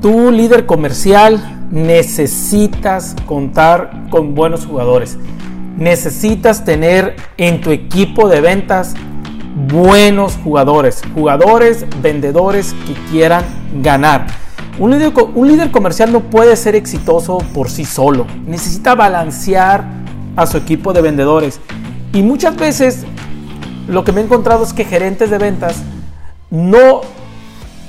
tú líder comercial necesitas contar con buenos jugadores. Necesitas tener en tu equipo de ventas buenos jugadores, jugadores, vendedores que quieran ganar. Un líder, un líder, comercial no puede ser exitoso por sí solo. Necesita balancear a su equipo de vendedores. Y muchas veces lo que me he encontrado es que gerentes de ventas no,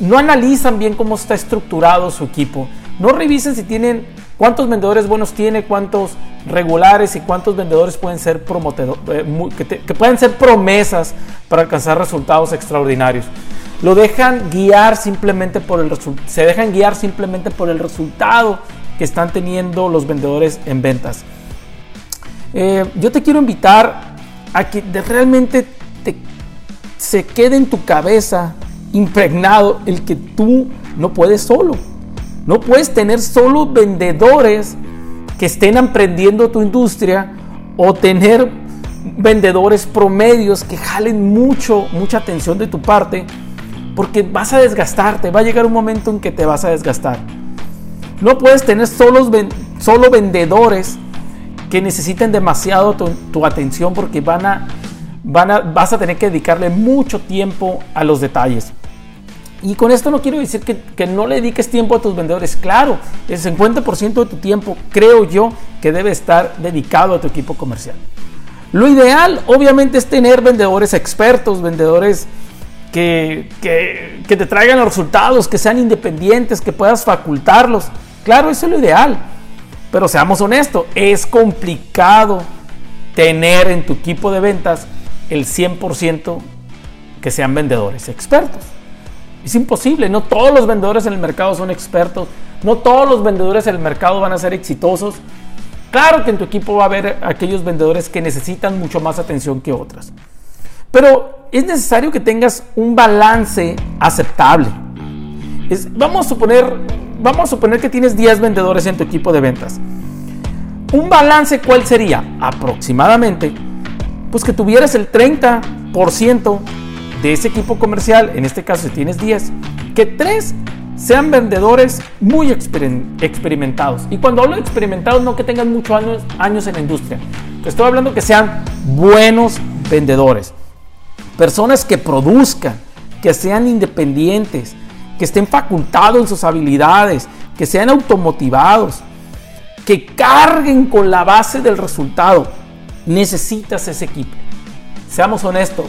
no analizan bien cómo está estructurado su equipo. No revisen si tienen cuántos vendedores buenos tiene, cuántos regulares y cuántos vendedores pueden ser eh, que, que pueden ser promesas para alcanzar resultados extraordinarios. Lo dejan guiar simplemente por el se dejan guiar simplemente por el resultado que están teniendo los vendedores en ventas. Eh, yo te quiero invitar a que realmente te, se quede en tu cabeza impregnado el que tú no puedes solo. No puedes tener solo vendedores que estén aprendiendo tu industria o tener vendedores promedios que jalen mucho, mucha atención de tu parte porque vas a desgastarte, va a llegar un momento en que te vas a desgastar. No puedes tener solo, solo vendedores que necesiten demasiado tu, atención porque van a, van a, vas a tener que dedicarle mucho tiempo a los detalles. Y con esto no quiero decir que, que, no le dediques tiempo a tus vendedores. Claro, el 50% de tu tiempo creo yo que debe estar dedicado a tu equipo comercial. Lo ideal obviamente es tener vendedores expertos, vendedores que, te traigan los resultados, que sean independientes, que puedas facultarlos. Claro, eso es lo ideal. Pero seamos honestos, es complicado tener en tu equipo de ventas el 100% que sean vendedores expertos. Es imposible, no todos los vendedores en el mercado son expertos, no todos los vendedores en el mercado van a ser exitosos. Claro que en tu equipo va a haber aquellos vendedores que necesitan mucho más atención que otras. Pero es necesario que tengas un balance aceptable. vamos, a suponer, vamos a suponer que tienes 10 vendedores en tu equipo de ventas. Un balance, ¿cuál sería? Aproximadamente, pues que tuvieras el 30% de ese equipo comercial, en este caso si tienes 10, que 3 sean vendedores muy experimentados. Y cuando hablo de experimentados, no que tengan muchos años, años en la industria. Estoy hablando que sean buenos vendedores. Personas que produzcan, que sean independientes, que estén facultados en sus habilidades, que sean automotivados, que carguen con la base del resultado. Necesitas ese equipo. Seamos honestos,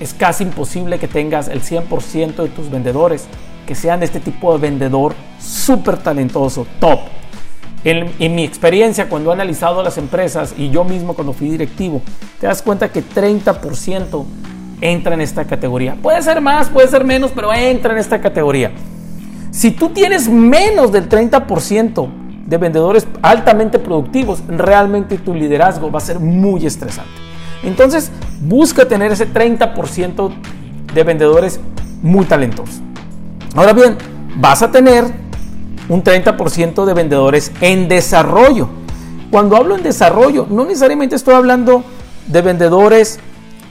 es casi imposible que tengas el 100% de tus vendedores que sean este tipo de vendedor súper talentoso, top. En, en, mi experiencia, cuando he analizado las empresas y yo mismo cuando fui directivo, te das cuenta que 30% entra en esta categoría. Puede ser más, puede ser menos, pero entra en esta categoría. Si tú tienes menos del 30% de vendedores altamente productivos, realmente tu liderazgo va a ser muy estresante. Entonces, busca tener ese 30% de vendedores muy talentosos. Ahora bien, vas a tener un 30% de vendedores en desarrollo. Cuando hablo en desarrollo, no necesariamente estoy hablando de vendedores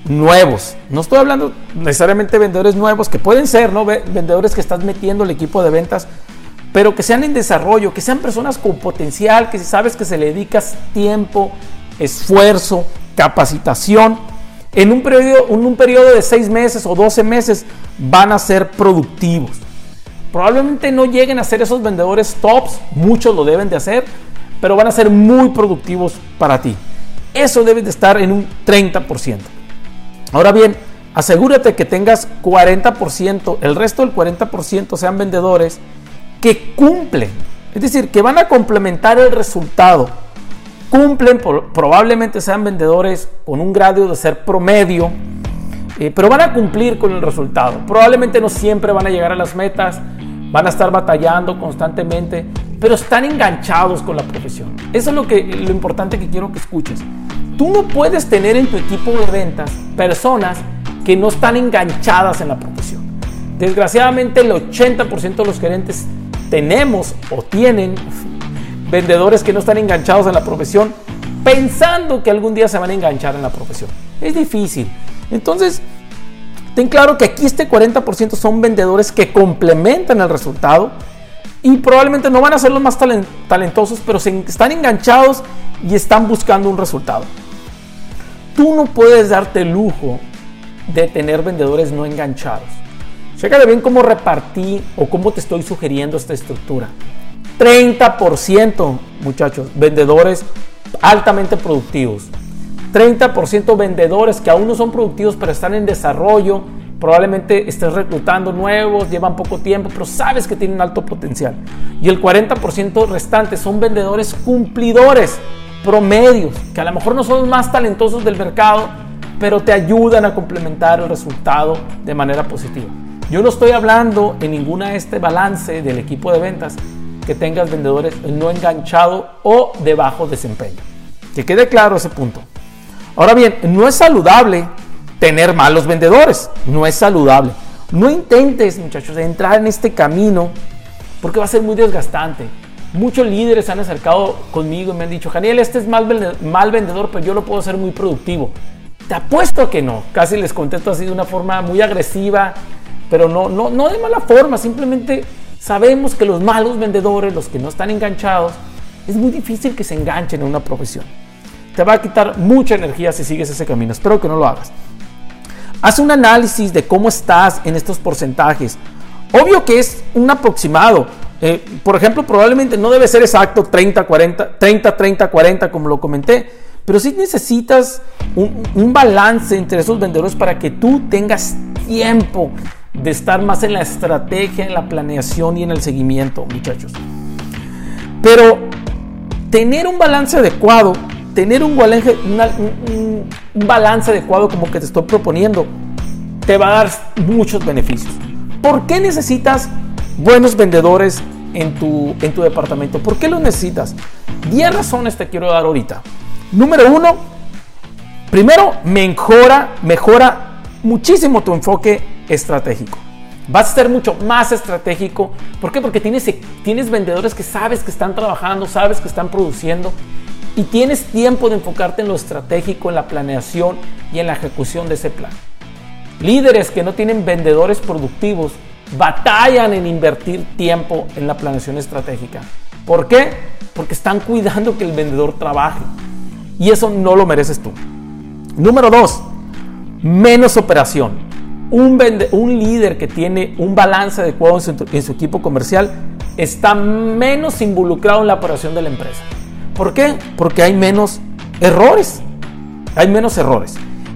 nuevos. No estoy hablando necesariamente de vendedores nuevos, que pueden ser, ¿no? Vendedores que estás metiendo el equipo de ventas, pero que sean en desarrollo, que sean personas con potencial, que si sabes que se le dedicas tiempo, esfuerzo, capacitación, en un periodo, en un periodo de 6 meses o 12 meses van a ser productivos. Probablemente no lleguen a ser esos vendedores tops, muchos lo deben de hacer, pero van a ser muy productivos para ti. Eso debe de estar en un 30%. Ahora bien, asegúrate que tengas 40%, el resto del 40% sean vendedores que cumplen, es decir, que van a complementar el resultado. Cumplen, probablemente sean vendedores con un grado de ser promedio, eh, pero van a cumplir con el resultado. Probablemente no siempre van a llegar a las metas, van a estar batallando constantemente, pero están enganchados con la profesión. Eso es lo, que, lo importante que quiero que escuches. Tú no puedes tener en tu equipo de ventas personas que no están enganchadas en la profesión. Desgraciadamente el 80% de los gerentes tenemos o tienen vendedores que no están enganchados en la profesión pensando que algún día se van a enganchar en la profesión. Es difícil. Entonces, ten claro que aquí este 40% son vendedores que complementan el resultado Y probablemente no van a ser los más talentosos, pero se están enganchados y están buscando un resultado. Tú no puedes darte el lujo de tener vendedores no enganchados. Chécale bien cómo repartí o cómo te estoy sugiriendo esta estructura. 30% muchachos, vendedores altamente productivos. 30% vendedores que aún no son productivos pero están en desarrollo. Probablemente estés reclutando nuevos, llevan poco tiempo, pero sabes que tienen alto potencial. Y el 40% restante son vendedores cumplidores, promedios, que a lo mejor no son los más talentosos del mercado, pero te ayudan a complementar el resultado de manera positiva. Yo no estoy hablando en ninguna de este balance del equipo de ventas que tengas vendedores no enganchado o de bajo desempeño. Que quede claro ese punto. Ahora bien, no es saludable tener malos vendedores. No es saludable. No intentes, muchachos, entrar en este camino porque va a ser muy desgastante. Muchos líderes han acercado conmigo y me han dicho, Daniel, este es mal, mal vendedor, pero yo lo puedo hacer muy productivo. Te apuesto que no. Casi les contesto así de una forma muy agresiva, pero no, no, no de mala forma. Simplemente sabemos que los malos vendedores, los que no están enganchados, es muy difícil que se enganchen en una profesión. Te va a quitar mucha energía si sigues ese camino. Espero que no lo hagas. Haz un análisis de cómo estás en estos porcentajes. Obvio que es un aproximado. Eh, por ejemplo, probablemente no debe ser exacto 30, 40, 30, 30, 40, como lo comenté pero sí necesitas un, balance entre esos vendedores para que tú tengas tiempo de estar más en la estrategia, en la planeación y en el seguimiento, muchachos. Pero tener un balance adecuado, tener un balance, adecuado como que te estoy proponiendo, te va a dar muchos beneficios. ¿Por qué necesitas buenos vendedores en tu, en tu departamento? ¿Por qué los necesitas? 10 razones te quiero dar ahorita. Número uno, primero mejora, mejora muchísimo tu enfoque estratégico. Vas a ser mucho más estratégico. ¿Por qué? Porque tienes, tienes vendedores que sabes que están trabajando, sabes que están produciendo y tienes tiempo de enfocarte en lo estratégico, en la planeación y en la ejecución de ese plan. Líderes que no tienen vendedores productivos batallan en invertir tiempo en la planeación estratégica. ¿Por qué? Porque están cuidando que el vendedor trabaje. Y eso no lo mereces tú. Número dos, menos operación. Un, líder que tiene un balance adecuado en su, equipo comercial está menos involucrado en la operación de la empresa. ¿Por qué? Porque hay menos errores. Hay menos errores.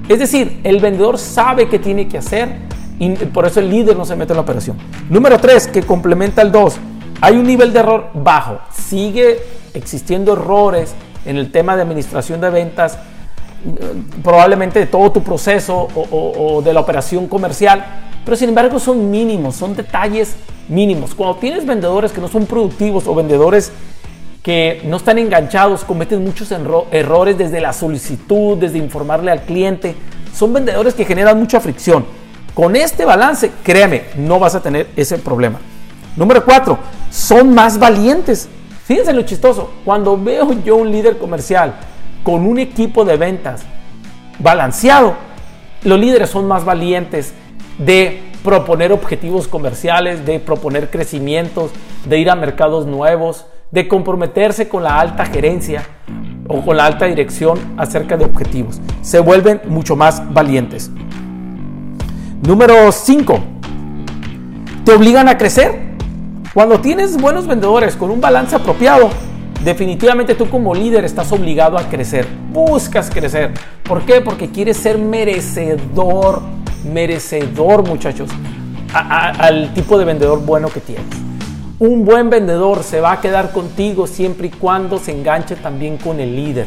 Es decir, el vendedor sabe qué tiene que hacer y por eso el líder no se mete en la operación. Número tres, que complementa el dos, hay un nivel de error bajo. Sigue existiendo errores en el tema de administración de ventas, probablemente de todo tu proceso o, de la operación comercial, pero sin embargo son mínimos, son detalles mínimos. Cuando tienes vendedores que no son productivos o vendedores que no están enganchados, cometen muchos errores desde la solicitud, desde informarle al cliente, son vendedores que generan mucha fricción. Con este balance, créeme, no vas a tener ese problema. Número cuatro, son más valientes. Fíjense lo chistoso, cuando veo yo un líder comercial con un equipo de ventas balanceado, los líderes son más valientes de proponer objetivos comerciales, de proponer crecimientos, de ir a mercados nuevos, de comprometerse con la alta gerencia o con la alta dirección acerca de objetivos. Se vuelven mucho más valientes. Número 5. Te obligan a crecer. Cuando tienes buenos vendedores con un balance apropiado, definitivamente tú como líder estás obligado a crecer. Buscas crecer. ¿Por qué? Porque quieres ser merecedor, merecedor muchachos, al tipo de vendedor bueno que tienes. Un buen vendedor se va a quedar contigo siempre y cuando se enganche también con el líder.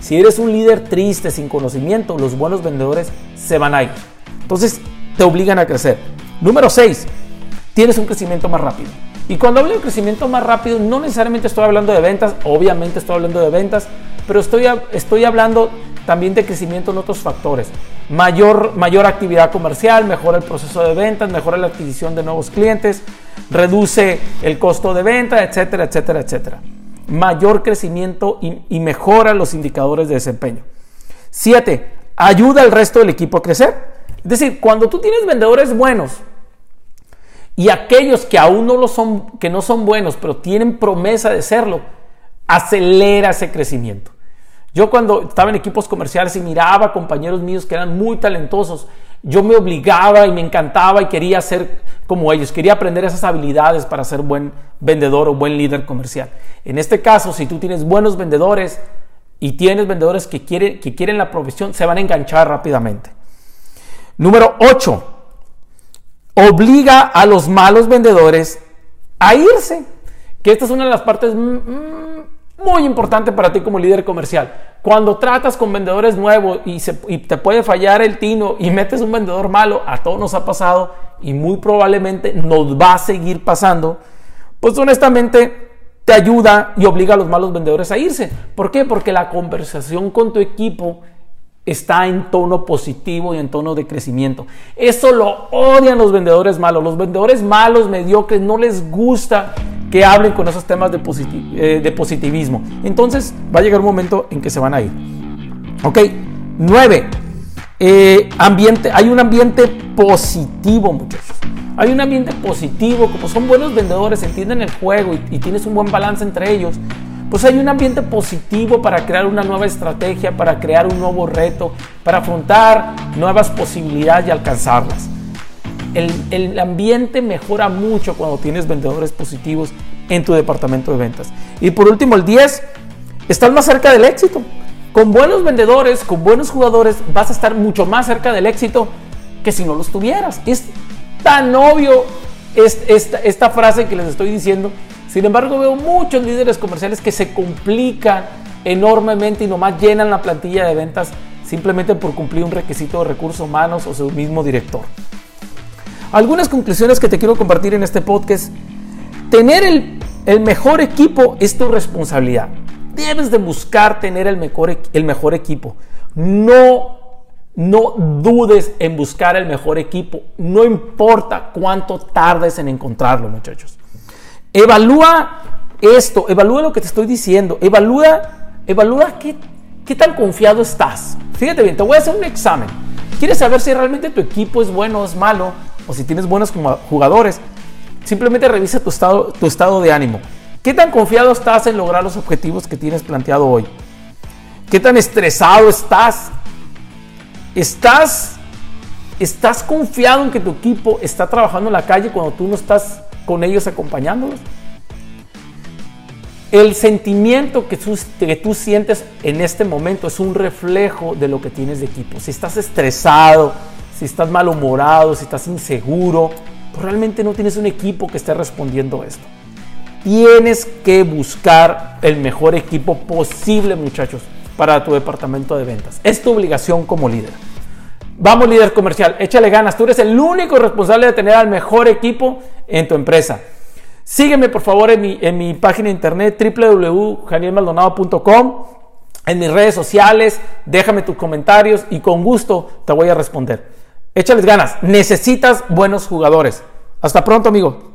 Si eres un líder triste, sin conocimiento, los buenos vendedores se van a ir. Entonces te obligan a crecer. Número 6. Tienes un crecimiento más rápido. Y cuando hablo de crecimiento más rápido, no necesariamente estoy hablando de ventas, obviamente estoy hablando de ventas, pero estoy, estoy hablando también de crecimiento en otros factores. Mayor, mayor actividad comercial, mejora el proceso de ventas, mejora la adquisición de nuevos clientes, reduce el costo de venta, etcétera, etcétera, etcétera. Mayor crecimiento y, y mejora los indicadores de desempeño. Siete, ayuda al resto del equipo a crecer. Es decir, cuando tú tienes vendedores buenos, Y aquellos que aún no lo son, que no son buenos, pero tienen promesa de serlo, acelera ese crecimiento. Yo cuando estaba en equipos comerciales y miraba a compañeros míos que eran muy talentosos, yo me obligaba y me encantaba y quería ser como ellos, quería aprender esas habilidades para ser buen vendedor o buen líder comercial. En este caso, si tú tienes buenos vendedores y tienes vendedores que, que quieren la profesión, se van a enganchar rápidamente. Número 8. Obliga a los malos vendedores a irse. Que esta es una de las partes muy importante para ti como líder comercial. Cuando tratas con vendedores nuevos y, te puede fallar el tino y metes un vendedor malo, a todos nos ha pasado y muy probablemente nos va a seguir pasando, pues honestamente te ayuda y obliga a los malos vendedores a irse. ¿Por qué? Porque la conversación con tu equipo está en tono positivo y en tono de crecimiento. Eso lo odian los vendedores malos. Los vendedores malos, mediocres, no les gusta que hablen con esos temas de, eh, positivismo. Entonces va a llegar un momento en que se van a ir. Ok, nueve. Eh, ambiente, hay un ambiente positivo, muchachos. Hay un ambiente positivo, como son buenos vendedores, entienden el juego y tienes un buen balance entre ellos pues hay un ambiente positivo para crear una nueva estrategia, para crear un nuevo reto, para afrontar nuevas posibilidades y alcanzarlas. El, ambiente mejora mucho cuando tienes vendedores positivos en tu departamento de ventas. Y por último, el 10, estás más cerca del éxito. Con buenos vendedores, con buenos jugadores, vas a estar mucho más cerca del éxito que si no los tuvieras. Es tan obvio esta, esta frase que les estoy diciendo sin embargo, veo muchos líderes comerciales que se complican enormemente y nomás llenan la plantilla de ventas simplemente por cumplir un requisito de recursos humanos o su mismo director. Algunas conclusiones que te quiero compartir en este podcast. Tener el, mejor equipo es tu responsabilidad. Debes de buscar tener el mejor, el mejor equipo. No, no dudes en buscar el mejor equipo. No importa cuánto tardes en encontrarlo, muchachos. Evalúa esto, evalúa lo que te estoy diciendo, evalúa, evalúa qué, tan confiado estás. Fíjate bien, te voy a hacer un examen. ¿Quieres saber si realmente tu equipo es bueno o es malo? O si tienes buenos jugadores. Simplemente revisa tu estado, tu estado de ánimo. ¿Qué tan confiado estás en lograr los objetivos que tienes planteado hoy? ¿Qué tan estresado estás? ¿Estás, estás confiado en que tu equipo está trabajando en la calle cuando tú no estás con ellos acompañándolos. El sentimiento que tú, sientes en este momento es un reflejo de lo que tienes de equipo. Si estás estresado, si estás malhumorado, si estás inseguro, pues realmente no tienes un equipo que esté respondiendo esto. Tienes que buscar el mejor equipo posible, muchachos, para tu departamento de ventas. Es tu obligación como líder. Vamos, líder comercial, échale ganas. Tú eres el único responsable de tener al mejor equipo en tu empresa. Sígueme, por favor, en mi, en mi página de internet www.janielmaldonado.com, en mis redes sociales. Déjame tus comentarios y con gusto te voy a responder. Échales ganas. Necesitas buenos jugadores. Hasta pronto, amigo.